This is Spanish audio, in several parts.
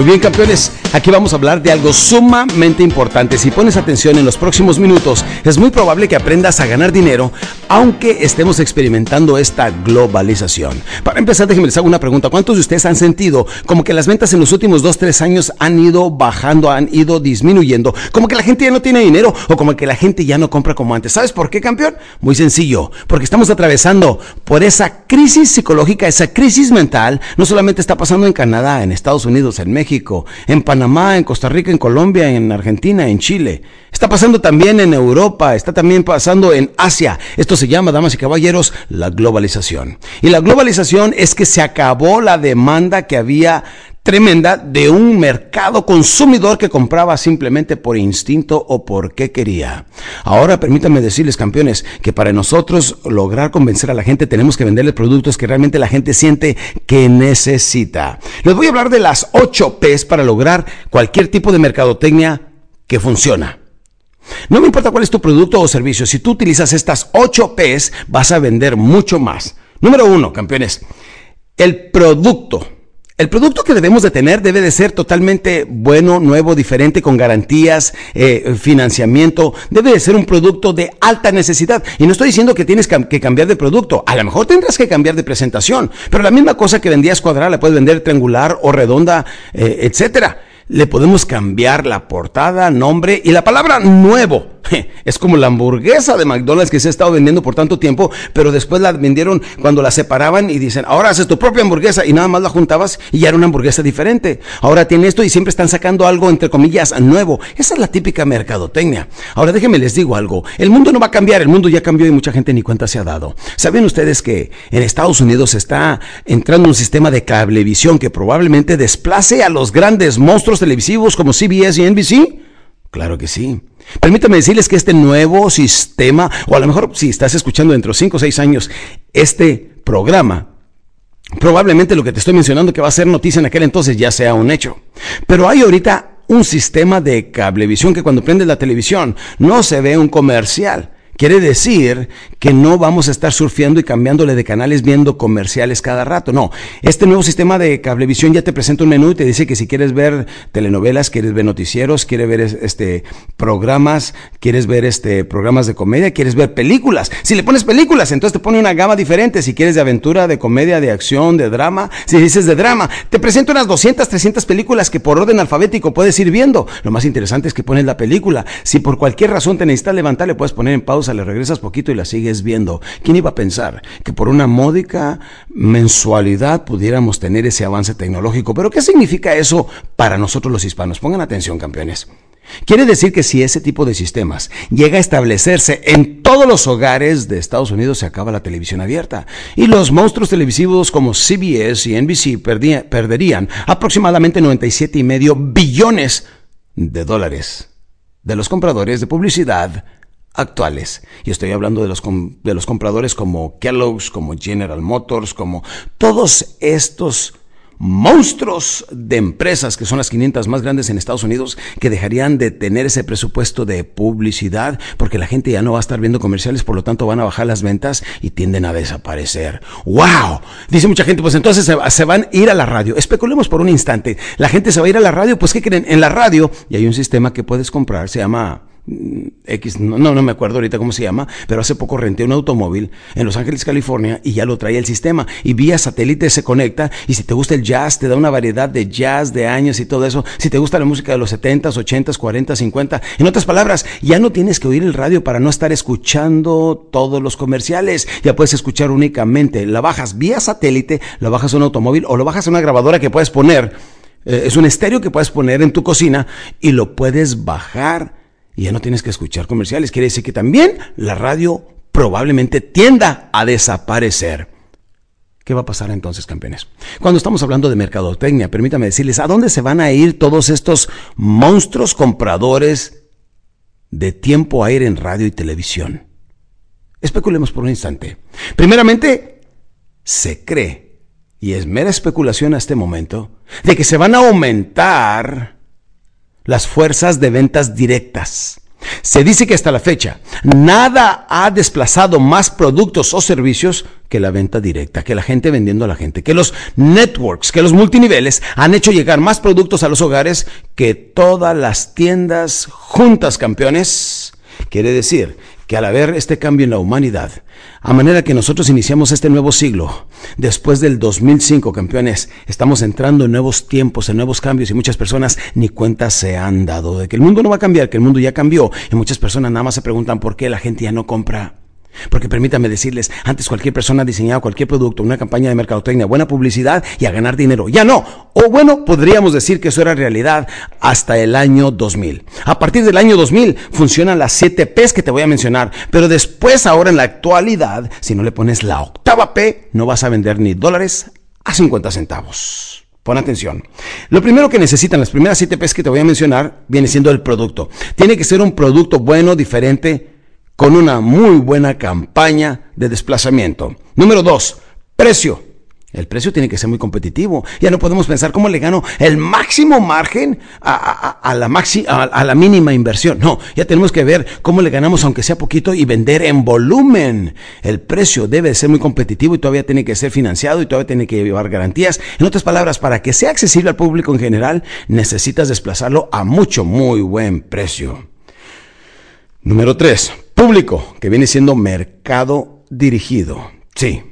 Muy bien, campeones, aquí vamos a hablar de algo sumamente importante. Si pones atención en los próximos minutos, es muy probable que aprendas a ganar dinero, aunque estemos experimentando esta globalización. Para empezar, déjenme les hago una pregunta. ¿Cuántos de ustedes han sentido como que las ventas en los últimos 2, 3 años han ido bajando, han ido disminuyendo? Como que la gente ya no tiene dinero o como que la gente ya no compra como antes. ¿Sabes por qué, campeón? Muy sencillo, porque estamos atravesando por esa crisis psicológica, esa crisis mental. No solamente está pasando en Canadá, en Estados Unidos, en México, México, en Panamá, en Costa Rica, en Colombia, en Argentina, en Chile. Está pasando también en Europa, está también pasando en Asia. Esto se llama, damas y caballeros, la globalización. Y la globalización es que se acabó la demanda que había tremenda de un mercado consumidor que compraba simplemente por instinto o porque quería. Ahora permítanme decirles, campeones, que para nosotros lograr convencer a la gente tenemos que venderle productos que realmente la gente siente que necesita. Les voy a hablar de las 8 P's para lograr cualquier tipo de mercadotecnia que funciona. No me importa cuál es tu producto o servicio, si tú utilizas estas 8 P's vas a vender mucho más. Número uno, campeones, el producto. El producto que debemos de tener debe de ser totalmente bueno, nuevo, diferente, con garantías, eh, financiamiento. Debe de ser un producto de alta necesidad. Y no estoy diciendo que tienes que cambiar de producto. A lo mejor tendrás que cambiar de presentación. Pero la misma cosa que vendías cuadrada la puedes vender triangular o redonda, eh, etcétera. Le podemos cambiar la portada, nombre y la palabra nuevo Es como la hamburguesa de McDonald's que se ha estado vendiendo por tanto tiempo, pero después la vendieron cuando la separaban y dicen, ahora haces tu propia hamburguesa y nada más la juntabas y ya era una hamburguesa diferente. Ahora tiene esto y siempre están sacando algo entre comillas nuevo. Esa es la típica mercadotecnia. Ahora déjenme les digo algo, el mundo no va a cambiar, el mundo ya cambió y mucha gente ni cuenta se ha dado. ¿Saben ustedes que en Estados Unidos está entrando un sistema de cablevisión que probablemente desplace a los grandes monstruos televisivos como CBS y NBC? Claro que sí. Permítame decirles que este nuevo sistema, o a lo mejor si estás escuchando dentro de 5 o 6 años este programa, probablemente lo que te estoy mencionando que va a ser noticia en aquel entonces ya sea un hecho. Pero hay ahorita un sistema de cablevisión que cuando prendes la televisión no se ve un comercial Quiere decir que no vamos a estar surfeando y cambiándole de canales viendo comerciales cada rato. No, este nuevo sistema de cablevisión ya te presenta un menú y te dice que si quieres ver telenovelas, quieres ver noticieros, quieres ver este programas, quieres ver este programas de comedia, quieres ver películas. Si le pones películas, entonces te pone una gama diferente. Si quieres de aventura, de comedia, de acción, de drama, si dices de drama, te presenta unas 200, 300 películas que por orden alfabético puedes ir viendo. Lo más interesante es que pones la película. Si por cualquier razón te necesitas levantar, le puedes poner en pausa le regresas poquito y la sigues viendo. ¿Quién iba a pensar que por una módica mensualidad pudiéramos tener ese avance tecnológico? Pero ¿qué significa eso para nosotros los hispanos? Pongan atención, campeones. Quiere decir que si ese tipo de sistemas llega a establecerse en todos los hogares de Estados Unidos, se acaba la televisión abierta. Y los monstruos televisivos como CBS y NBC perderían aproximadamente 97,5 billones de dólares de los compradores de publicidad actuales. Y estoy hablando de los, de los compradores como Kellogg's, como General Motors, como todos estos monstruos de empresas que son las 500 más grandes en Estados Unidos que dejarían de tener ese presupuesto de publicidad porque la gente ya no va a estar viendo comerciales, por lo tanto van a bajar las ventas y tienden a desaparecer. ¡Wow! Dice mucha gente, pues entonces se, se van a ir a la radio. Especulemos por un instante. La gente se va a ir a la radio, pues ¿qué creen? En la radio y hay un sistema que puedes comprar, se llama X, no, no me acuerdo ahorita cómo se llama, pero hace poco renté un automóvil en Los Ángeles, California, y ya lo traía el sistema. Y vía satélite se conecta, y si te gusta el jazz, te da una variedad de jazz, de años y todo eso. Si te gusta la música de los 70s, 80s, 40 50. En otras palabras, ya no tienes que oír el radio para no estar escuchando todos los comerciales. Ya puedes escuchar únicamente. La bajas vía satélite, la bajas a un automóvil o lo bajas a una grabadora que puedes poner. Eh, es un estéreo que puedes poner en tu cocina y lo puedes bajar y ya no tienes que escuchar comerciales. Quiere decir que también la radio probablemente tienda a desaparecer. ¿Qué va a pasar entonces, campeones? Cuando estamos hablando de mercadotecnia, permítame decirles, ¿a dónde se van a ir todos estos monstruos compradores de tiempo aire en radio y televisión? Especulemos por un instante. Primeramente, se cree, y es mera especulación a este momento, de que se van a aumentar las fuerzas de ventas directas. Se dice que hasta la fecha nada ha desplazado más productos o servicios que la venta directa, que la gente vendiendo a la gente, que los networks, que los multiniveles han hecho llegar más productos a los hogares que todas las tiendas juntas, campeones. Quiere decir que al haber este cambio en la humanidad, a manera que nosotros iniciamos este nuevo siglo, después del 2005, campeones, estamos entrando en nuevos tiempos, en nuevos cambios y muchas personas ni cuenta se han dado de que el mundo no va a cambiar, que el mundo ya cambió y muchas personas nada más se preguntan por qué la gente ya no compra. Porque permítanme decirles, antes cualquier persona diseñaba cualquier producto, una campaña de mercadotecnia, buena publicidad y a ganar dinero. Ya no. O bueno, podríamos decir que eso era realidad hasta el año 2000. A partir del año 2000 funcionan las 7 P's que te voy a mencionar. Pero después, ahora en la actualidad, si no le pones la octava P, no vas a vender ni dólares a 50 centavos. Pon atención. Lo primero que necesitan las primeras 7 P's que te voy a mencionar viene siendo el producto. Tiene que ser un producto bueno, diferente, con una muy buena campaña de desplazamiento. Número dos, precio. El precio tiene que ser muy competitivo. Ya no podemos pensar cómo le gano el máximo margen a, la, a, la mínima inversión. No, ya tenemos que ver cómo le ganamos aunque sea poquito y vender en volumen. El precio debe ser muy competitivo y todavía tiene que ser financiado y todavía tiene que llevar garantías. En otras palabras, para que sea accesible al público en general, necesitas desplazarlo a mucho, muy buen precio. Número 3. Público, que viene siendo mercado dirigido. Sí.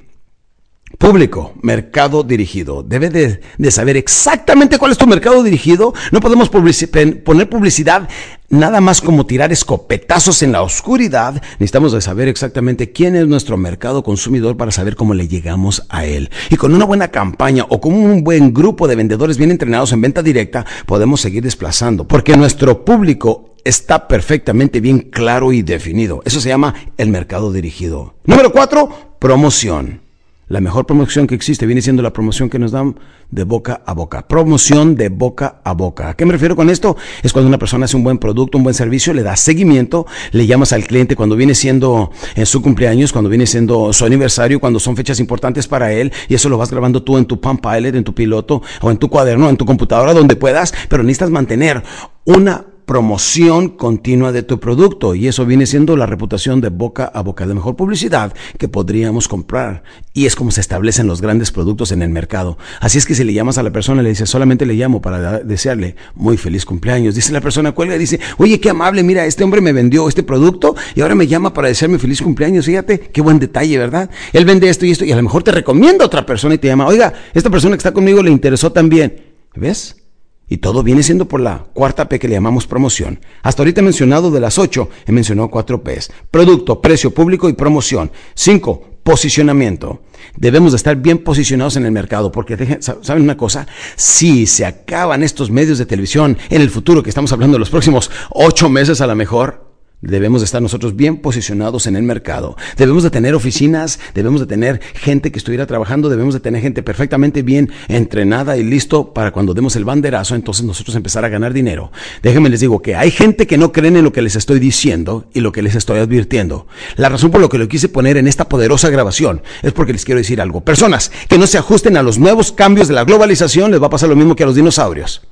Público, mercado dirigido. Debe de, saber exactamente cuál es tu mercado dirigido. No podemos poner publicidad nada más como tirar escopetazos en la oscuridad. Necesitamos de saber exactamente quién es nuestro mercado consumidor para saber cómo le llegamos a él. Y con una buena campaña o con un buen grupo de vendedores bien entrenados en venta directa, podemos seguir desplazando. Porque nuestro público está perfectamente bien claro y definido. Eso se llama el mercado dirigido. Número cuatro, promoción. La mejor promoción que existe viene siendo la promoción que nos dan de boca a boca. Promoción de boca a boca. ¿A qué me refiero con esto? Es cuando una persona hace un buen producto, un buen servicio, le da seguimiento, le llamas al cliente cuando viene siendo en su cumpleaños, cuando viene siendo su aniversario, cuando son fechas importantes para él, y eso lo vas grabando tú en tu Palm Pilot, en tu piloto, o en tu cuaderno, en tu computadora, donde puedas, pero necesitas mantener una promoción continua de tu producto y eso viene siendo la reputación de boca a boca de mejor publicidad que podríamos comprar y es como se establecen los grandes productos en el mercado. Así es que si le llamas a la persona le dices solamente le llamo para desearle muy feliz cumpleaños. Dice la persona cuelga y dice, oye qué amable, mira este hombre me vendió este producto y ahora me llama para desearme feliz cumpleaños. Fíjate qué buen detalle, ¿verdad? Él vende esto y esto y a lo mejor te recomienda a otra persona y te llama, oiga, esta persona que está conmigo le interesó también. ¿Ves? Y todo viene siendo por la cuarta P que le llamamos promoción. Hasta ahorita he mencionado de las ocho, he mencionado cuatro P's. Producto, precio, público y promoción. Cinco, posicionamiento. Debemos de estar bien posicionados en el mercado, porque ¿saben una cosa? Si se acaban estos medios de televisión en el futuro, que estamos hablando de los próximos ocho meses a lo mejor, Debemos de estar nosotros bien posicionados en el mercado. Debemos de tener oficinas, debemos de tener gente que estuviera trabajando, debemos de tener gente perfectamente bien entrenada y listo para cuando demos el banderazo, entonces nosotros empezar a ganar dinero. Déjenme les digo que hay gente que no creen en lo que les estoy diciendo y lo que les estoy advirtiendo. La razón por lo que lo quise poner en esta poderosa grabación es porque les quiero decir algo. Personas que no se ajusten a los nuevos cambios de la globalización les va a pasar lo mismo que a los dinosaurios.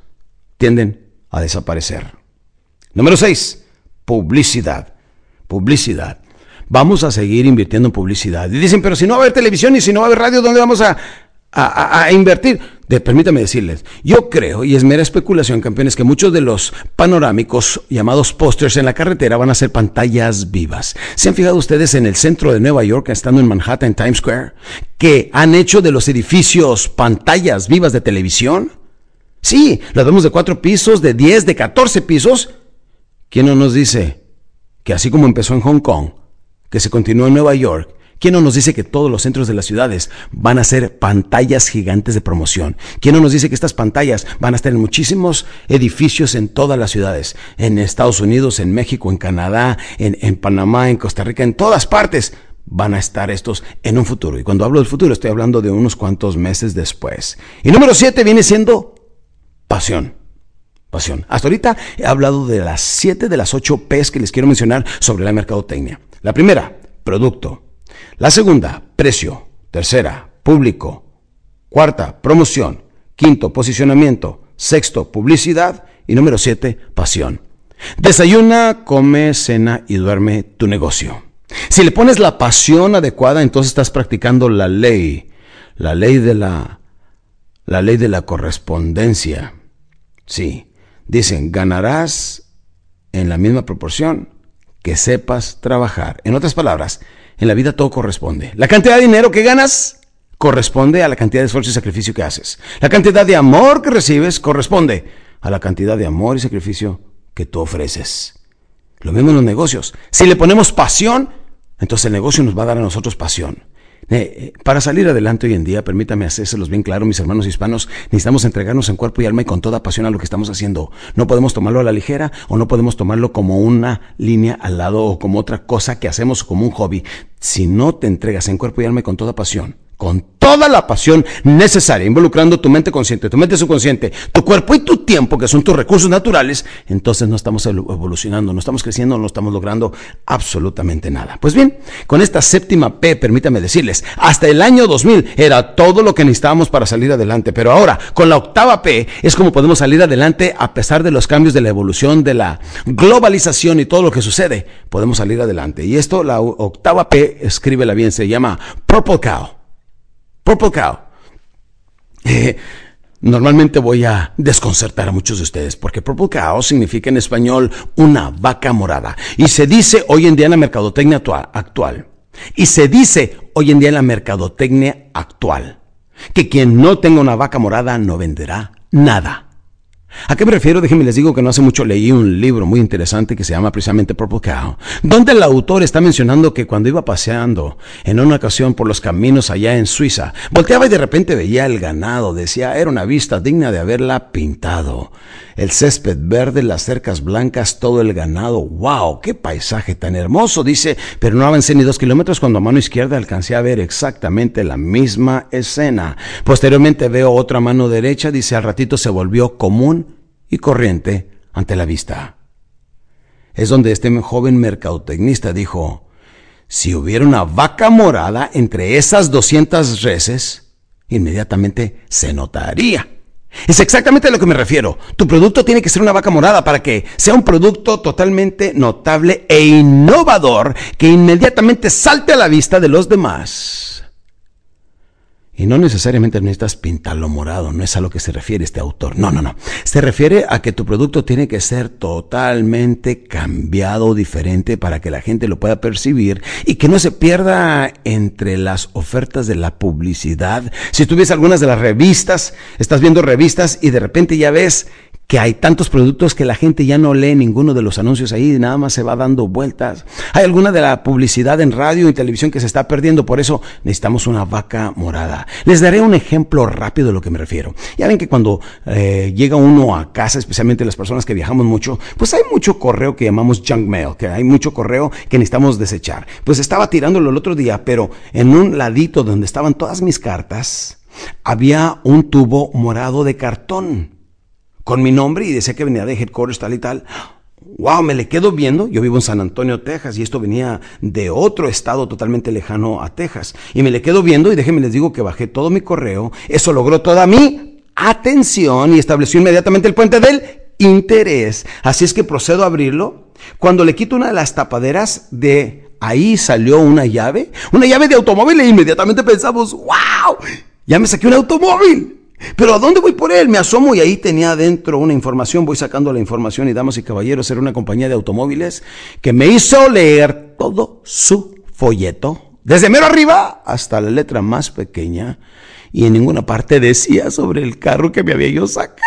Tienden a desaparecer. Número 6 publicidad. Publicidad. Vamos a seguir invirtiendo en publicidad. Y dicen, pero si no va a haber televisión y si no va a haber radio, ¿dónde vamos a, a, invertir? De, permítame decirles, yo creo, y es mera especulación, campeones, que muchos de los panorámicos llamados pósters en la carretera van a ser pantallas vivas. ¿Se han fijado ustedes en el centro de Nueva York, estando en Manhattan, en Times Square, que han hecho de los edificios pantallas vivas de televisión? Sí, las vemos de cuatro pisos, de diez, de catorce pisos, ¿Quién no nos dice que así como empezó en Hong Kong, que se continuó en Nueva York, ¿Quién no nos dice que todos los centros de las ciudades van a ser pantallas gigantes de promoción? ¿Quién no nos dice que estas pantallas van a estar en muchísimos edificios en todas las ciudades? En Estados Unidos, en México, en Canadá, en, en Panamá, en Costa Rica, en todas partes van a estar estos en un futuro. Y cuando hablo del futuro estoy hablando de unos cuantos meses después. Y número siete viene siendo pasión. Hasta ahorita he hablado de las siete de las ocho P's que les quiero mencionar sobre la mercadotecnia. La primera, producto. La segunda, precio. Tercera, público. Cuarta, promoción. Quinto, posicionamiento. Sexto, publicidad. Y número siete, pasión. Desayuna, come, cena y duerme tu negocio. Si le pones la pasión adecuada, entonces estás practicando la ley, la ley de la la ley de la correspondencia. Sí, dicen, ganarás en la misma proporción que sepas trabajar. En otras palabras, en la vida todo corresponde. La cantidad de dinero que ganas corresponde a la cantidad de esfuerzo y sacrificio que haces. La cantidad de amor que recibes corresponde a la cantidad de amor y sacrificio que tú ofreces. Lo mismo en los negocios. Si le ponemos pasión, entonces el negocio nos va a dar a nosotros pasión. Eh, eh, para salir adelante hoy en día, permítame hacérselos bien claro, mis hermanos hispanos, necesitamos entregarnos en cuerpo y alma y con toda pasión a lo que estamos haciendo. No podemos tomarlo a la ligera o no podemos tomarlo como una línea al lado o como otra cosa que hacemos como un hobby. Si no te entregas en cuerpo y alma y con toda pasión, con toda la pasión necesaria, involucrando tu mente consciente, tu mente subconsciente, tu cuerpo y tu tiempo, que son tus recursos naturales, entonces no estamos evolucionando, no estamos creciendo, no estamos logrando absolutamente nada. Pues bien, con esta séptima P, permítame decirles, hasta el año 2000 era todo lo que necesitábamos para salir adelante, pero ahora, con la octava P, es como podemos salir adelante a pesar de los cambios de la evolución, de la globalización y todo lo que sucede, podemos salir adelante. Y esto, la octava P, escríbela bien, se llama Purple Cow. Purple Cow. Eh, normalmente voy a desconcertar a muchos de ustedes porque Purple Cow significa en español una vaca morada. Y se dice hoy en día en la mercadotecnia actual. Y se dice hoy en día en la mercadotecnia actual que quien no tenga una vaca morada no venderá nada. ¿A qué me refiero? Déjenme les digo que no hace mucho leí un libro muy interesante que se llama precisamente Purple Cow, donde el autor está mencionando que cuando iba paseando en una ocasión por los caminos allá en Suiza, volteaba y de repente veía el ganado, decía, era una vista digna de haberla pintado. El césped verde, las cercas blancas, todo el ganado, wow, qué paisaje tan hermoso, dice, pero no avancé ni dos kilómetros cuando a mano izquierda alcancé a ver exactamente la misma escena. Posteriormente veo otra mano derecha, dice, al ratito se volvió común y corriente ante la vista. Es donde este joven mercadotecnista dijo, si hubiera una vaca morada entre esas 200 reses, inmediatamente se notaría. Es exactamente a lo que me refiero. Tu producto tiene que ser una vaca morada para que sea un producto totalmente notable e innovador que inmediatamente salte a la vista de los demás. Y no necesariamente necesitas pintarlo morado, no es a lo que se refiere este autor. No, no, no. Se refiere a que tu producto tiene que ser totalmente cambiado, diferente, para que la gente lo pueda percibir y que no se pierda entre las ofertas de la publicidad. Si tú ves algunas de las revistas, estás viendo revistas y de repente ya ves que hay tantos productos que la gente ya no lee ninguno de los anuncios ahí, nada más se va dando vueltas. Hay alguna de la publicidad en radio y televisión que se está perdiendo, por eso necesitamos una vaca morada. Les daré un ejemplo rápido de lo que me refiero. Ya ven que cuando eh, llega uno a casa, especialmente las personas que viajamos mucho, pues hay mucho correo que llamamos junk mail, que hay mucho correo que necesitamos desechar. Pues estaba tirándolo el otro día, pero en un ladito donde estaban todas mis cartas, había un tubo morado de cartón con mi nombre y decía que venía de headquarters tal y tal. Wow, me le quedo viendo. Yo vivo en San Antonio, Texas, y esto venía de otro estado totalmente lejano a Texas. Y me le quedo viendo y déjenme les digo que bajé todo mi correo. Eso logró toda mi atención y estableció inmediatamente el puente del interés. Así es que procedo a abrirlo. Cuando le quito una de las tapaderas de ahí salió una llave, una llave de automóvil e inmediatamente pensamos, wow, ya me saqué un automóvil. Pero ¿a dónde voy por él? Me asomo y ahí tenía adentro una información, voy sacando la información y damas y caballeros, era una compañía de automóviles que me hizo leer todo su folleto, desde mero arriba hasta la letra más pequeña, y en ninguna parte decía sobre el carro que me había yo sacado.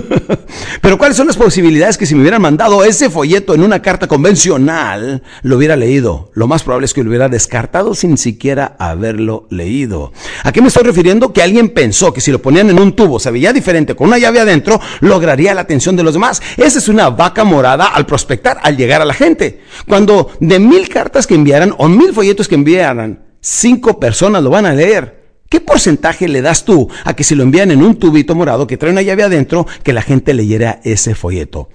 Pero ¿cuáles son las posibilidades que si me hubieran mandado ese folleto en una carta convencional, lo hubiera leído? Lo más probable es que lo hubiera descartado sin siquiera haberlo leído. ¿A qué me estoy refiriendo? Que alguien pensó que si lo ponían en un tubo se veía diferente con una llave adentro, lograría la atención de los demás. Esa es una vaca morada al prospectar, al llegar a la gente. Cuando de mil cartas que enviaran o mil folletos que enviaran, cinco personas lo van a leer. ¿Qué porcentaje le das tú a que si lo envían en un tubito morado que trae una llave adentro, que la gente leyera ese folleto?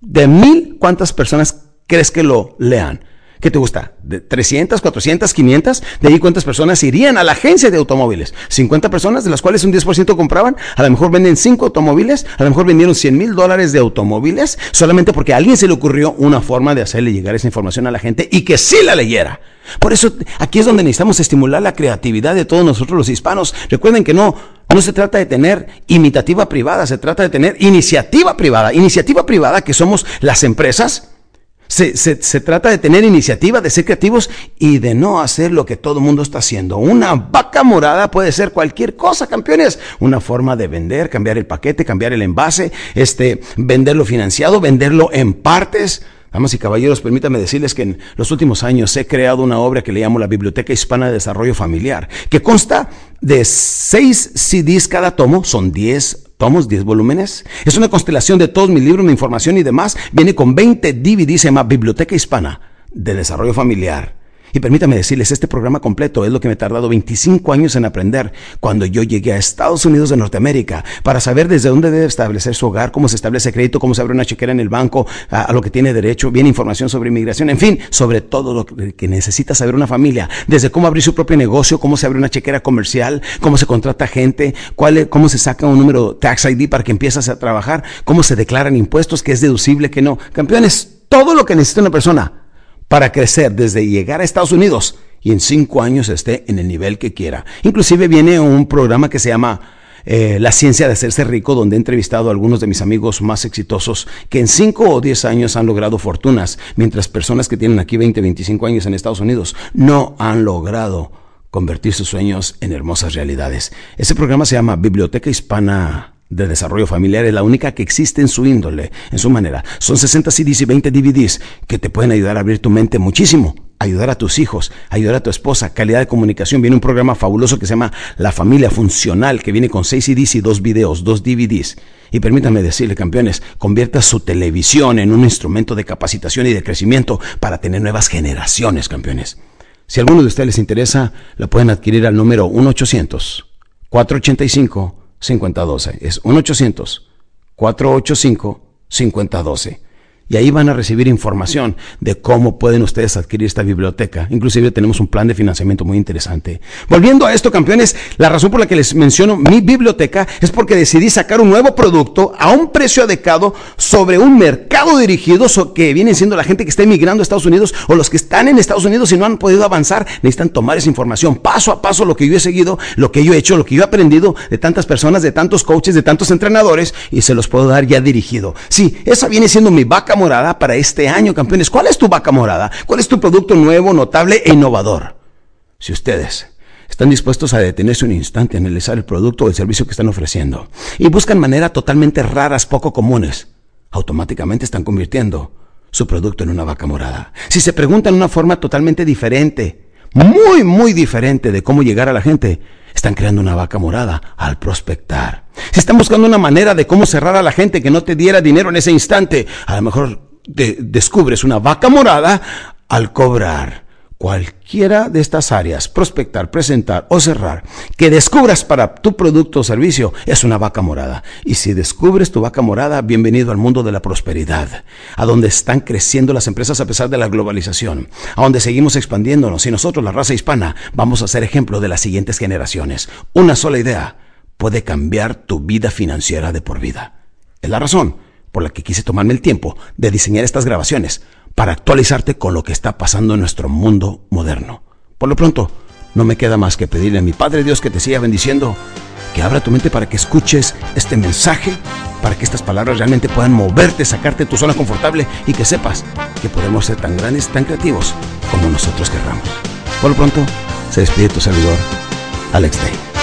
De mil, ¿cuántas personas crees que lo lean? ¿Qué te gusta? ¿De 300, 400, 500? ¿De ahí cuántas personas irían a la agencia de automóviles? ¿50 personas, de las cuales un 10% compraban? A lo mejor venden 5 automóviles, a lo mejor vendieron 100 mil dólares de automóviles, solamente porque a alguien se le ocurrió una forma de hacerle llegar esa información a la gente y que sí la leyera. Por eso aquí es donde necesitamos estimular la creatividad de todos nosotros los hispanos. Recuerden que no, no se trata de tener imitativa privada, se trata de tener iniciativa privada. Iniciativa privada que somos las empresas se, se, trata de tener iniciativa, de ser creativos y de no hacer lo que todo el mundo está haciendo. Una vaca morada puede ser cualquier cosa, campeones. Una forma de vender, cambiar el paquete, cambiar el envase, este, venderlo financiado, venderlo en partes. Damas y caballeros, permítanme decirles que en los últimos años he creado una obra que le llamo la Biblioteca Hispana de Desarrollo Familiar, que consta de seis CDs cada tomo, son diez tomos, 10 volúmenes. Es una constelación de todos mis libros, mi información y demás. Viene con 20 DVDs, se llama Biblioteca Hispana de Desarrollo Familiar. Y permítame decirles, este programa completo es lo que me ha tardado 25 años en aprender cuando yo llegué a Estados Unidos de Norteamérica para saber desde dónde debe establecer su hogar, cómo se establece crédito, cómo se abre una chequera en el banco, a, lo que tiene derecho, bien información sobre inmigración, en fin, sobre todo lo que necesita saber una familia, desde cómo abrir su propio negocio, cómo se abre una chequera comercial, cómo se contrata gente, cuál, cómo se saca un número tax ID para que empieces a trabajar, cómo se declaran impuestos, qué es deducible, qué no. Campeones, todo lo que necesita una persona para crecer desde llegar a Estados Unidos y en cinco años esté en el nivel que quiera. Inclusive viene un programa que se llama eh, La ciencia de hacerse rico, donde he entrevistado a algunos de mis amigos más exitosos que en cinco o diez años han logrado fortunas, mientras personas que tienen aquí 20, 25 años en Estados Unidos no han logrado convertir sus sueños en hermosas realidades. Ese programa se llama Biblioteca Hispana de desarrollo familiar es la única que existe en su índole, en su manera. Son 60 CDs y 20 DVDs que te pueden ayudar a abrir tu mente muchísimo, ayudar a tus hijos, ayudar a tu esposa, calidad de comunicación. Viene un programa fabuloso que se llama La Familia Funcional, que viene con 6 CDs y 2 videos, 2 DVDs. Y permítanme decirle, campeones, convierta su televisión en un instrumento de capacitación y de crecimiento para tener nuevas generaciones, campeones. Si a alguno de ustedes les interesa, la pueden adquirir al número 1 800 485 5012. Es 1-800-485-5012 y ahí van a recibir información de cómo pueden ustedes adquirir esta biblioteca. Inclusive tenemos un plan de financiamiento muy interesante. Volviendo a esto, campeones, la razón por la que les menciono mi biblioteca es porque decidí sacar un nuevo producto a un precio adecuado sobre un mercado dirigido que viene siendo la gente que está emigrando a Estados Unidos o los que están en Estados Unidos y no han podido avanzar, necesitan tomar esa información paso a paso, lo que yo he seguido, lo que yo he hecho, lo que yo he aprendido de tantas personas, de tantos coaches, de tantos entrenadores y se los puedo dar ya dirigido. Sí, esa viene siendo mi vaca morada para este año, campeones. ¿Cuál es tu vaca morada? ¿Cuál es tu producto nuevo, notable e innovador? Si ustedes están dispuestos a detenerse un instante, a analizar el producto o el servicio que están ofreciendo y buscan maneras totalmente raras, poco comunes, automáticamente están convirtiendo su producto en una vaca morada. Si se preguntan una forma totalmente diferente, muy, muy diferente de cómo llegar a la gente, están creando una vaca morada al prospectar. Si están buscando una manera de cómo cerrar a la gente que no te diera dinero en ese instante, a lo mejor descubres una vaca morada al cobrar. Cualquiera de estas áreas, prospectar, presentar o cerrar, que descubras para tu producto o servicio, es una vaca morada. Y si descubres tu vaca morada, bienvenido al mundo de la prosperidad, a donde están creciendo las empresas a pesar de la globalización, a donde seguimos expandiéndonos y nosotros, la raza hispana, vamos a ser ejemplo de las siguientes generaciones. Una sola idea puede cambiar tu vida financiera de por vida. Es la razón por la que quise tomarme el tiempo de diseñar estas grabaciones para actualizarte con lo que está pasando en nuestro mundo moderno. Por lo pronto, no me queda más que pedirle a mi Padre Dios que te siga bendiciendo, que abra tu mente para que escuches este mensaje, para que estas palabras realmente puedan moverte, sacarte de tu zona confortable y que sepas que podemos ser tan grandes, tan creativos como nosotros querramos. Por lo pronto, se despide tu servidor, Alex Day.